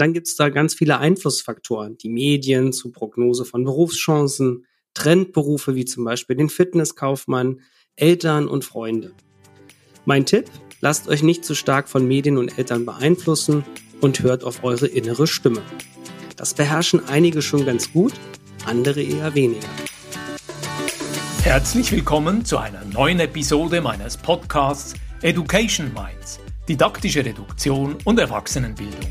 Dann gibt es da ganz viele Einflussfaktoren, die Medien zur Prognose von Berufschancen, Trendberufe wie zum Beispiel den Fitnesskaufmann, Eltern und Freunde. Mein Tipp, lasst euch nicht zu stark von Medien und Eltern beeinflussen und hört auf eure innere Stimme. Das beherrschen einige schon ganz gut, andere eher weniger. Herzlich willkommen zu einer neuen Episode meines Podcasts Education Minds, didaktische Reduktion und Erwachsenenbildung.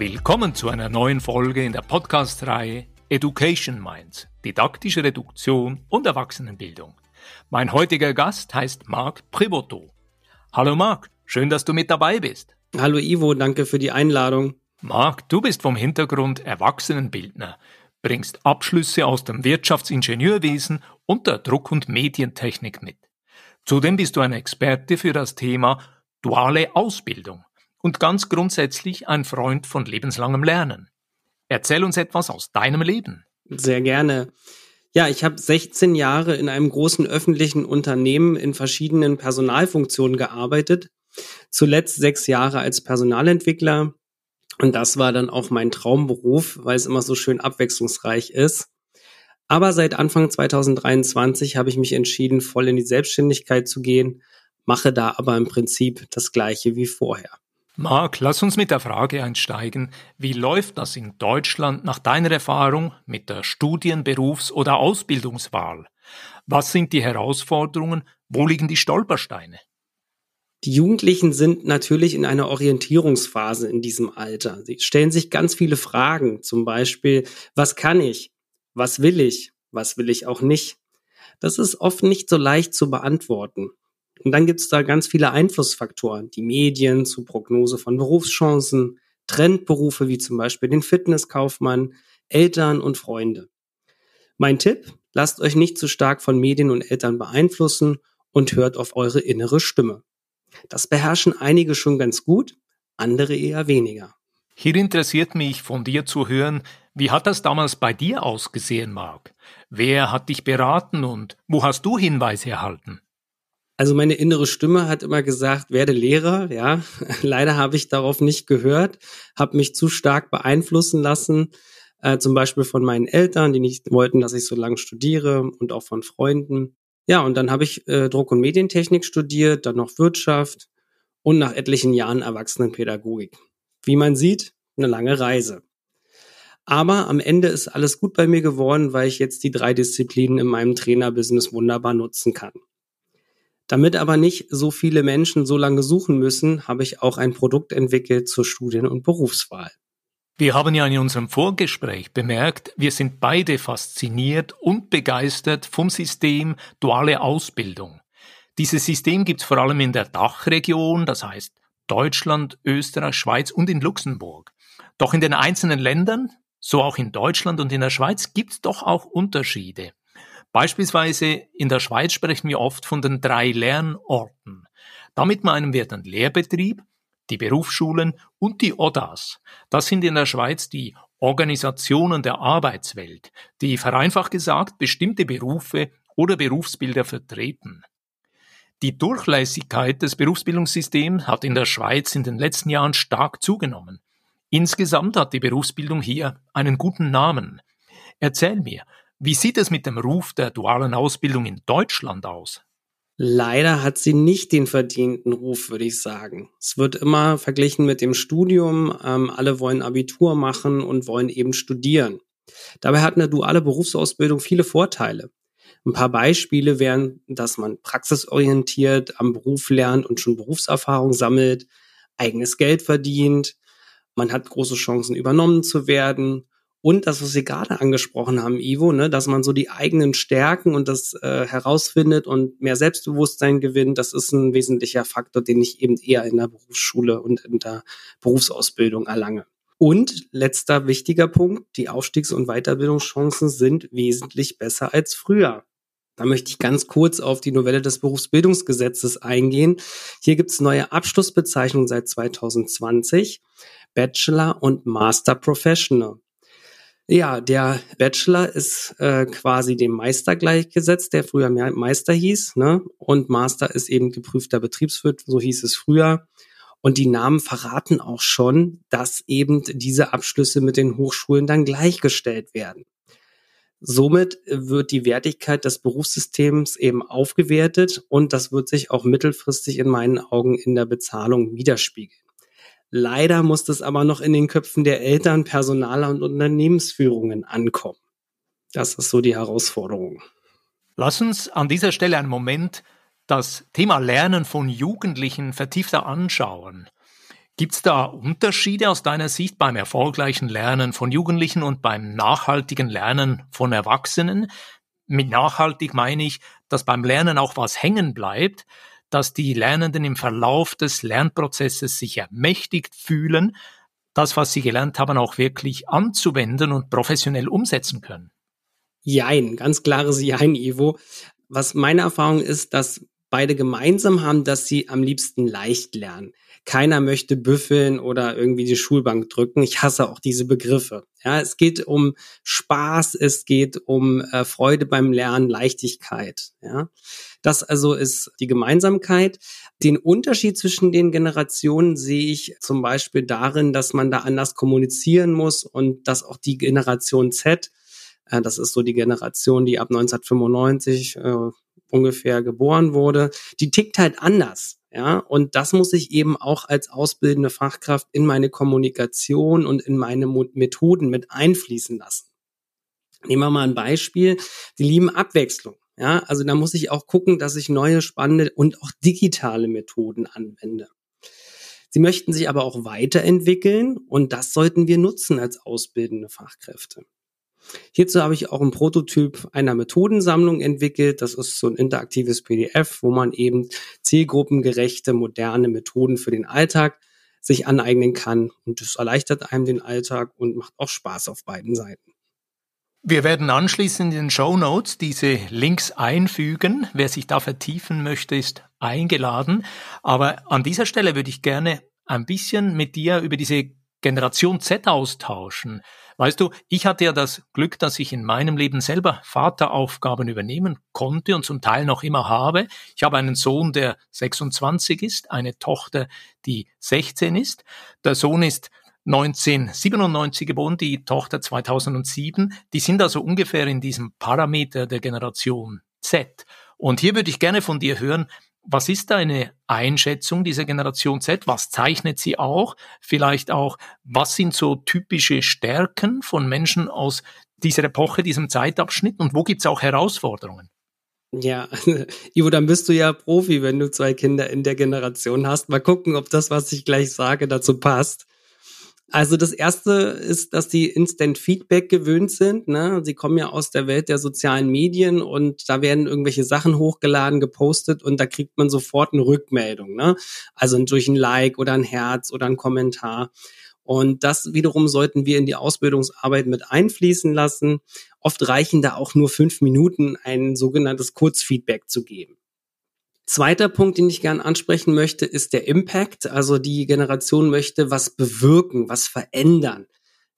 Willkommen zu einer neuen Folge in der Podcast-Reihe Education Minds, didaktische Reduktion und Erwachsenenbildung. Mein heutiger Gast heißt Marc Privoto. Hallo Marc, schön, dass du mit dabei bist. Hallo Ivo, danke für die Einladung. Marc, du bist vom Hintergrund Erwachsenenbildner, bringst Abschlüsse aus dem Wirtschaftsingenieurwesen und der Druck- und Medientechnik mit. Zudem bist du ein Experte für das Thema duale Ausbildung und ganz grundsätzlich ein Freund von lebenslangem Lernen. Erzähl uns etwas aus deinem Leben. Sehr gerne. Ja, ich habe 16 Jahre in einem großen öffentlichen Unternehmen in verschiedenen Personalfunktionen gearbeitet. Zuletzt sechs Jahre als Personalentwickler. Und das war dann auch mein Traumberuf, weil es immer so schön abwechslungsreich ist. Aber seit Anfang 2023 habe ich mich entschieden, voll in die Selbstständigkeit zu gehen, mache da aber im Prinzip das gleiche wie vorher. Marc, lass uns mit der Frage einsteigen, wie läuft das in Deutschland nach deiner Erfahrung mit der Studien-, Berufs- oder Ausbildungswahl? Was sind die Herausforderungen? Wo liegen die Stolpersteine? Die Jugendlichen sind natürlich in einer Orientierungsphase in diesem Alter. Sie stellen sich ganz viele Fragen, zum Beispiel, was kann ich? Was will ich? Was will ich auch nicht? Das ist oft nicht so leicht zu beantworten. Und dann gibt es da ganz viele Einflussfaktoren, die Medien zur Prognose von Berufschancen, Trendberufe wie zum Beispiel den Fitnesskaufmann, Eltern und Freunde. Mein Tipp, lasst euch nicht zu stark von Medien und Eltern beeinflussen und hört auf eure innere Stimme. Das beherrschen einige schon ganz gut, andere eher weniger. Hier interessiert mich von dir zu hören, wie hat das damals bei dir ausgesehen, Marc? Wer hat dich beraten und wo hast du Hinweise erhalten? Also meine innere Stimme hat immer gesagt, werde Lehrer, ja. Leider habe ich darauf nicht gehört, habe mich zu stark beeinflussen lassen, äh, zum Beispiel von meinen Eltern, die nicht wollten, dass ich so lange studiere und auch von Freunden. Ja, und dann habe ich äh, Druck- und Medientechnik studiert, dann noch Wirtschaft und nach etlichen Jahren Erwachsenenpädagogik. Wie man sieht, eine lange Reise. Aber am Ende ist alles gut bei mir geworden, weil ich jetzt die drei Disziplinen in meinem Trainerbusiness wunderbar nutzen kann. Damit aber nicht so viele Menschen so lange suchen müssen, habe ich auch ein Produkt entwickelt zur Studien- und Berufswahl. Wir haben ja in unserem Vorgespräch bemerkt, wir sind beide fasziniert und begeistert vom System duale Ausbildung. Dieses System gibt es vor allem in der Dachregion, das heißt Deutschland, Österreich, Schweiz und in Luxemburg. Doch in den einzelnen Ländern, so auch in Deutschland und in der Schweiz, gibt es doch auch Unterschiede. Beispielsweise in der Schweiz sprechen wir oft von den drei Lernorten. Damit meinen wir den Lehrbetrieb, die Berufsschulen und die ODAs. Das sind in der Schweiz die Organisationen der Arbeitswelt, die vereinfacht gesagt bestimmte Berufe oder Berufsbilder vertreten. Die Durchlässigkeit des Berufsbildungssystems hat in der Schweiz in den letzten Jahren stark zugenommen. Insgesamt hat die Berufsbildung hier einen guten Namen. Erzähl mir, wie sieht es mit dem Ruf der dualen Ausbildung in Deutschland aus? Leider hat sie nicht den verdienten Ruf, würde ich sagen. Es wird immer verglichen mit dem Studium. Ähm, alle wollen Abitur machen und wollen eben studieren. Dabei hat eine duale Berufsausbildung viele Vorteile. Ein paar Beispiele wären, dass man praxisorientiert am Beruf lernt und schon Berufserfahrung sammelt, eigenes Geld verdient, man hat große Chancen übernommen zu werden Und das, was Sie gerade angesprochen haben, Ivo, ne, dass man so die eigenen Stärken und das äh, herausfindet und mehr Selbstbewusstsein gewinnt, das ist ein wesentlicher Faktor, den ich eben eher in der Berufsschule und in der Berufsausbildung erlange. Und letzter wichtiger Punkt, die Aufstiegs- und Weiterbildungschancen sind wesentlich besser als früher. Da möchte ich ganz kurz auf die Novelle des Berufsbildungsgesetzes eingehen. Hier gibt es neue Abschlussbezeichnungen seit 2020. Bachelor und Master Professional. Ja, der Bachelor ist äh, quasi dem Meister gleichgesetzt, der früher Meister hieß, ne? Und Master ist eben geprüfter Betriebswirt, so hieß es früher. Und die Namen verraten auch schon, dass eben diese Abschlüsse mit den Hochschulen dann gleichgestellt werden. Somit wird die Wertigkeit des Berufssystems eben aufgewertet und das wird sich auch mittelfristig in meinen Augen in der Bezahlung widerspiegeln. Leider muss das aber noch in den Köpfen der Eltern, Personaler und Unternehmensführungen ankommen. Das ist so die Herausforderung. Lass uns an dieser Stelle einen Moment das Thema Lernen von Jugendlichen vertiefter anschauen. Gibt es da Unterschiede aus deiner Sicht beim erfolgreichen Lernen von Jugendlichen und beim nachhaltigen Lernen von Erwachsenen? Mit nachhaltig meine ich, dass beim Lernen auch was hängen bleibt, dass die Lernenden im Verlauf des Lernprozesses sich ermächtigt fühlen, das, was sie gelernt haben, auch wirklich anzuwenden und professionell umsetzen können. Jein, ganz klares Jein, Ivo. Was meine Erfahrung ist, dass beide gemeinsam haben, dass sie am liebsten leicht lernen. Keiner möchte büffeln oder irgendwie die Schulbank drücken. Ich hasse auch diese Begriffe. Ja, es geht um Spaß, es geht um äh, Freude beim Lernen, Leichtigkeit. Ja, das also ist die Gemeinsamkeit. Den Unterschied zwischen den Generationen sehe ich zum Beispiel darin, dass man da anders kommunizieren muss und dass auch die Generation Z, äh, das ist so die Generation, die ab 1995 äh, ungefähr geboren wurde, die tickt halt anders. Ja, und das muss ich eben auch als ausbildende Fachkraft in meine Kommunikation und in meine Methoden mit einfließen lassen. Nehmen wir mal ein Beispiel. Die lieben Abwechslung. Ja, also da muss ich auch gucken, dass ich neue, spannende und auch digitale Methoden anwende. Sie möchten sich aber auch weiterentwickeln und das sollten wir nutzen als ausbildende Fachkräfte. Hierzu habe ich auch einen Prototyp einer Methodensammlung entwickelt. Das ist so ein interaktives PDF, wo man eben zielgruppengerechte, moderne Methoden für den Alltag sich aneignen kann. Und das erleichtert einem den Alltag und macht auch Spaß auf beiden Seiten. Wir werden anschließend in den Show Notes diese Links einfügen. Wer sich da vertiefen möchte, ist eingeladen. Aber an dieser Stelle würde ich gerne ein bisschen mit dir über diese Generation Z austauschen. Weißt du, ich hatte ja das Glück, dass ich in meinem Leben selber Vateraufgaben übernehmen konnte und zum Teil noch immer habe. Ich habe einen Sohn, der 26 ist, eine Tochter, die 16 ist. Der Sohn ist 1997 geboren, die Tochter 2007. Die sind also ungefähr in diesem Parameter der Generation Z. Und hier würde ich gerne von dir hören, was ist deine Einschätzung dieser Generation Z? Was zeichnet sie auch? Vielleicht auch, was sind so typische Stärken von Menschen aus dieser Epoche, diesem Zeitabschnitt und wo gibt es auch Herausforderungen? Ja, Ivo, dann bist du ja Profi, wenn du zwei Kinder in der Generation hast. Mal gucken, ob das, was ich gleich sage, dazu passt. Also das erste ist, dass die Instant Feedback gewöhnt sind. Ne? Sie kommen ja aus der Welt der sozialen Medien und da werden irgendwelche Sachen hochgeladen, gepostet und da kriegt man sofort eine Rückmeldung. Ne? Also durch ein Like oder ein Herz oder ein Kommentar. Und das wiederum sollten wir in die Ausbildungsarbeit mit einfließen lassen. Oft reichen da auch nur fünf Minuten, ein sogenanntes Kurzfeedback zu geben. Zweiter Punkt, den ich gerne ansprechen möchte, ist der Impact. Also die Generation möchte was bewirken, was verändern.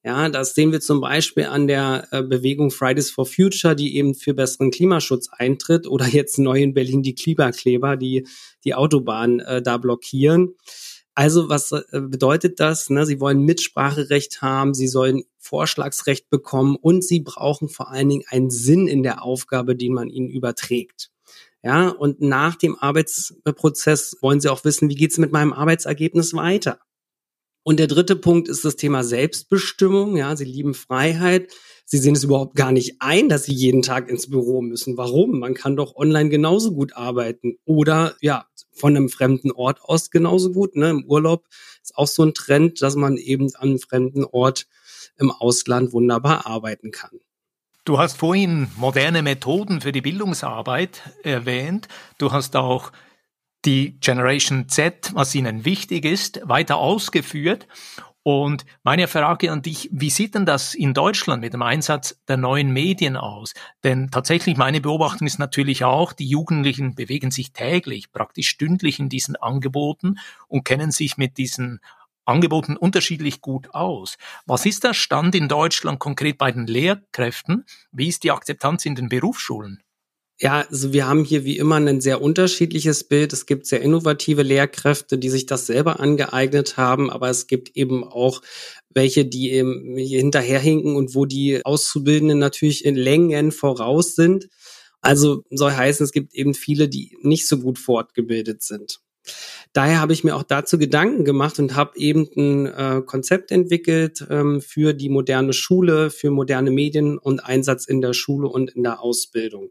Ja, das sehen wir zum Beispiel an der äh, Bewegung Fridays for Future, die eben für besseren Klimaschutz eintritt oder jetzt neu in Berlin die Klimakleber, die die Autobahn äh, da blockieren. Also was äh, bedeutet das? Ne? Sie wollen Mitspracherecht haben, sie sollen Vorschlagsrecht bekommen und sie brauchen vor allen Dingen einen Sinn in der Aufgabe, den man ihnen überträgt. Ja, und nach dem Arbeitsprozess wollen sie auch wissen, wie geht's mit meinem Arbeitsergebnis weiter? Und der dritte Punkt ist das Thema Selbstbestimmung. Ja, sie lieben Freiheit. Sie sehen es überhaupt gar nicht ein, dass sie jeden Tag ins Büro müssen. Warum? Man kann doch online genauso gut arbeiten oder ja, von einem fremden Ort aus genauso gut. Ne? Im Urlaub ist auch so ein Trend, dass man eben an einem fremden Ort im Ausland wunderbar arbeiten kann. Du hast vorhin moderne Methoden für die Bildungsarbeit erwähnt. Du hast auch die Generation Z, was ihnen wichtig ist, weiter ausgeführt. Und meine Frage an dich, wie sieht denn das in Deutschland mit dem Einsatz der neuen Medien aus? Denn tatsächlich meine Beobachtung ist natürlich auch, die Jugendlichen bewegen sich täglich, praktisch stündlich in diesen Angeboten und kennen sich mit diesen Angeboten unterschiedlich gut aus. Was ist der Stand in Deutschland konkret bei den Lehrkräften? Wie ist die Akzeptanz in den Berufsschulen? Ja, also wir haben hier wie immer ein sehr unterschiedliches Bild. Es gibt sehr innovative Lehrkräfte, die sich das selber angeeignet haben, aber es gibt eben auch welche, die eben hinterherhinken und wo die Auszubildenden natürlich in Längen voraus sind. Also soll heißen, es gibt eben viele, die nicht so gut fortgebildet sind. Daher habe ich mir auch dazu Gedanken gemacht und habe eben ein äh, Konzept entwickelt ähm, für die moderne Schule, für moderne Medien und Einsatz in der Schule und in der Ausbildung.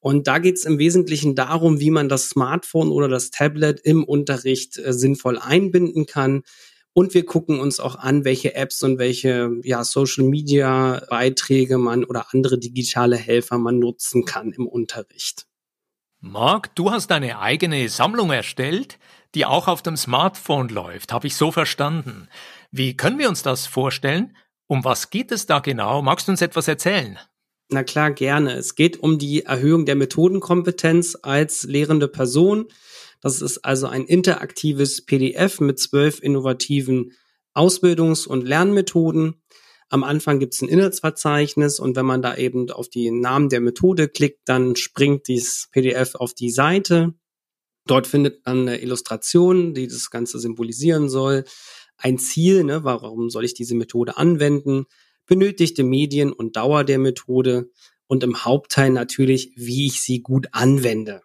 Und da geht es im Wesentlichen darum, wie man das Smartphone oder das Tablet im Unterricht äh, sinnvoll einbinden kann. Und wir gucken uns auch an, welche Apps und welche ja, Social Media Beiträge man oder andere digitale Helfer man nutzen kann im Unterricht. Marc, du hast eine eigene Sammlung erstellt, die auch auf dem Smartphone läuft, habe ich so verstanden. Wie können wir uns das vorstellen? Um was geht es da genau? Magst du uns etwas erzählen? Na klar, gerne. Es geht um die Erhöhung der Methodenkompetenz als lehrende Person. Das ist also ein interaktives PDF mit zwölf innovativen Ausbildungs- und Lernmethoden. Am Anfang gibt es ein Inhaltsverzeichnis und wenn man da eben auf die Namen der Methode klickt, dann springt dieses PDF auf die Seite. Dort findet man eine Illustration, die das Ganze symbolisieren soll. Ein Ziel, ne, warum soll ich diese Methode anwenden? benötigte Medien und Dauer der Methode und im Hauptteil natürlich, wie ich sie gut anwende.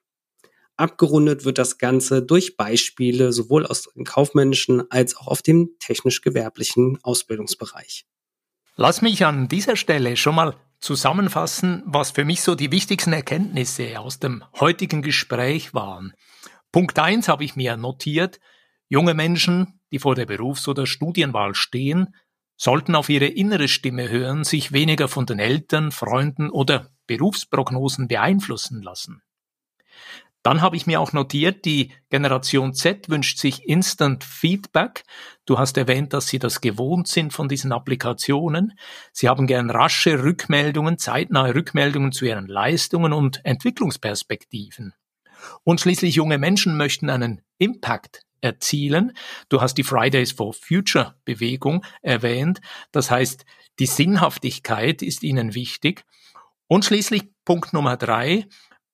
Abgerundet wird das Ganze durch Beispiele sowohl aus dem kaufmännischen als auch auf dem technisch-gewerblichen Ausbildungsbereich. Lass mich an dieser Stelle schon mal zusammenfassen, was für mich so die wichtigsten Erkenntnisse aus dem heutigen Gespräch waren. Punkt eins habe ich mir notiert. Junge Menschen, die vor der Berufs- oder Studienwahl stehen, sollten auf ihre innere Stimme hören, sich weniger von den Eltern, Freunden oder Berufsprognosen beeinflussen lassen. Dann habe ich mir auch notiert, die Generation Z wünscht sich Instant Feedback. Du hast erwähnt, dass sie das gewohnt sind von diesen Applikationen. Sie haben gern rasche Rückmeldungen, zeitnahe Rückmeldungen zu ihren Leistungen und Entwicklungsperspektiven. Und schließlich junge Menschen möchten einen Impact erzielen. Du hast die Fridays for Future Bewegung erwähnt. Das heißt, die Sinnhaftigkeit ist ihnen wichtig. Und schließlich Punkt Nummer drei.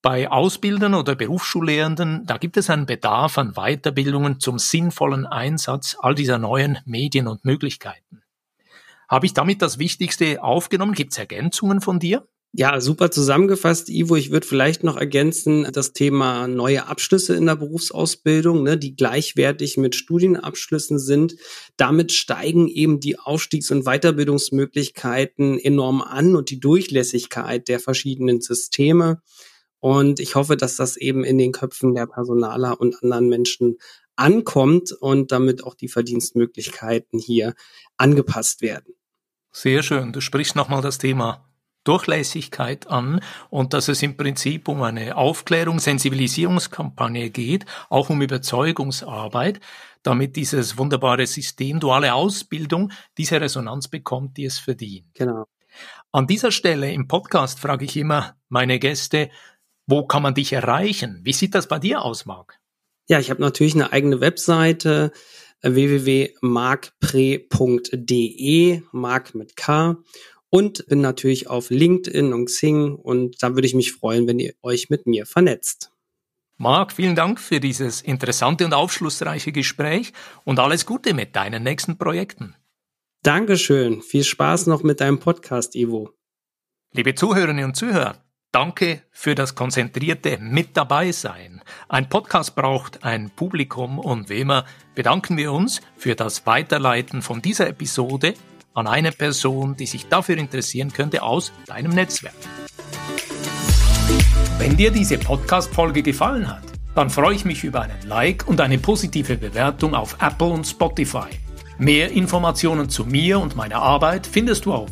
Bei Ausbildern oder Berufsschullehrenden, da gibt es einen Bedarf an Weiterbildungen zum sinnvollen Einsatz all dieser neuen Medien und Möglichkeiten. Habe ich damit das Wichtigste aufgenommen? Gibt es Ergänzungen von dir? Ja, super zusammengefasst, Ivo. Ich würde vielleicht noch ergänzen, das Thema neue Abschlüsse in der Berufsausbildung, ne, die gleichwertig mit Studienabschlüssen sind. Damit steigen eben die Aufstiegs- und Weiterbildungsmöglichkeiten enorm an und die Durchlässigkeit der verschiedenen Systeme. Und ich hoffe, dass das eben in den Köpfen der Personaler und anderen Menschen ankommt und damit auch die Verdienstmöglichkeiten hier angepasst werden. Sehr schön. Du sprichst nochmal das Thema Durchlässigkeit an und dass es im Prinzip um eine Aufklärung, Sensibilisierungskampagne geht, auch um Überzeugungsarbeit, damit dieses wunderbare System duale Ausbildung diese Resonanz bekommt, die es verdient. Genau. An dieser Stelle im Podcast frage ich immer meine Gäste, wo kann man dich erreichen? Wie sieht das bei dir aus, Marc? Ja, ich habe natürlich eine eigene Webseite www.markpre.de, Mark mit K und bin natürlich auf LinkedIn und Xing und da würde ich mich freuen, wenn ihr euch mit mir vernetzt. Marc, vielen Dank für dieses interessante und aufschlussreiche Gespräch und alles Gute mit deinen nächsten Projekten. Dankeschön. Viel Spaß noch mit deinem Podcast, Ivo. Liebe Zuhörerinnen und Zuhörer, danke für das konzentrierte Mit dabei sein. Ein Podcast braucht ein Publikum und wie immer bedanken wir uns für das Weiterleiten von dieser Episode an eine Person, die sich dafür interessieren könnte aus deinem Netzwerk. Wenn dir diese Podcast-Folge gefallen hat, dann freue ich mich über einen Like und eine positive Bewertung auf Apple und Spotify. Mehr Informationen zu mir und meiner Arbeit findest du auf